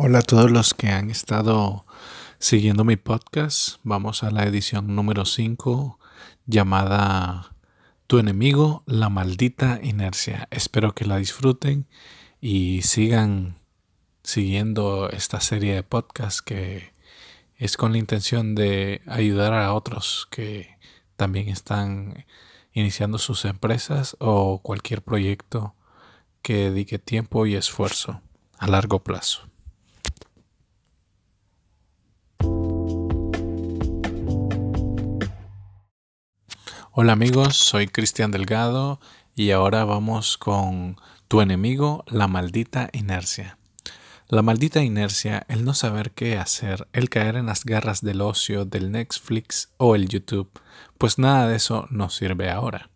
Hola a todos los que han estado siguiendo mi podcast. Vamos a la edición número 5 llamada Tu enemigo, la maldita inercia. Espero que la disfruten y sigan siguiendo esta serie de podcasts que es con la intención de ayudar a otros que también están iniciando sus empresas o cualquier proyecto que dedique tiempo y esfuerzo a largo plazo. Hola amigos, soy Cristian Delgado y ahora vamos con tu enemigo, la maldita inercia. La maldita inercia, el no saber qué hacer, el caer en las garras del ocio, del Netflix o el YouTube, pues nada de eso nos sirve ahora.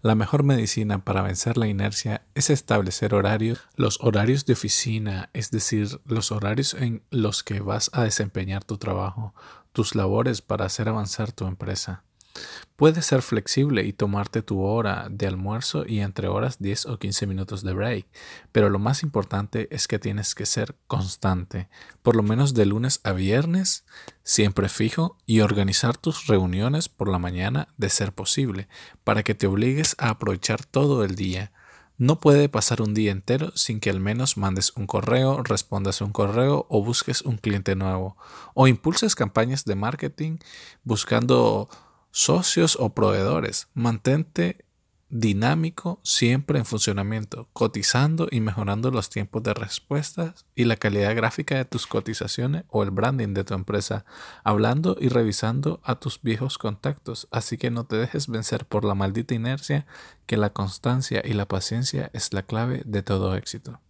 La mejor medicina para vencer la inercia es establecer horarios, los horarios de oficina, es decir, los horarios en los que vas a desempeñar tu trabajo, tus labores para hacer avanzar tu empresa. Puedes ser flexible y tomarte tu hora de almuerzo y entre horas 10 o 15 minutos de break, pero lo más importante es que tienes que ser constante, por lo menos de lunes a viernes, siempre fijo y organizar tus reuniones por la mañana de ser posible, para que te obligues a aprovechar todo el día. No puede pasar un día entero sin que al menos mandes un correo, respondas un correo o busques un cliente nuevo, o impulses campañas de marketing buscando socios o proveedores. Mantente dinámico siempre en funcionamiento, cotizando y mejorando los tiempos de respuestas y la calidad gráfica de tus cotizaciones o el branding de tu empresa, hablando y revisando a tus viejos contactos. Así que no te dejes vencer por la maldita inercia, que la constancia y la paciencia es la clave de todo éxito.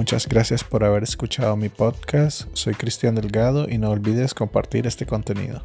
Muchas gracias por haber escuchado mi podcast. Soy Cristian Delgado y no olvides compartir este contenido.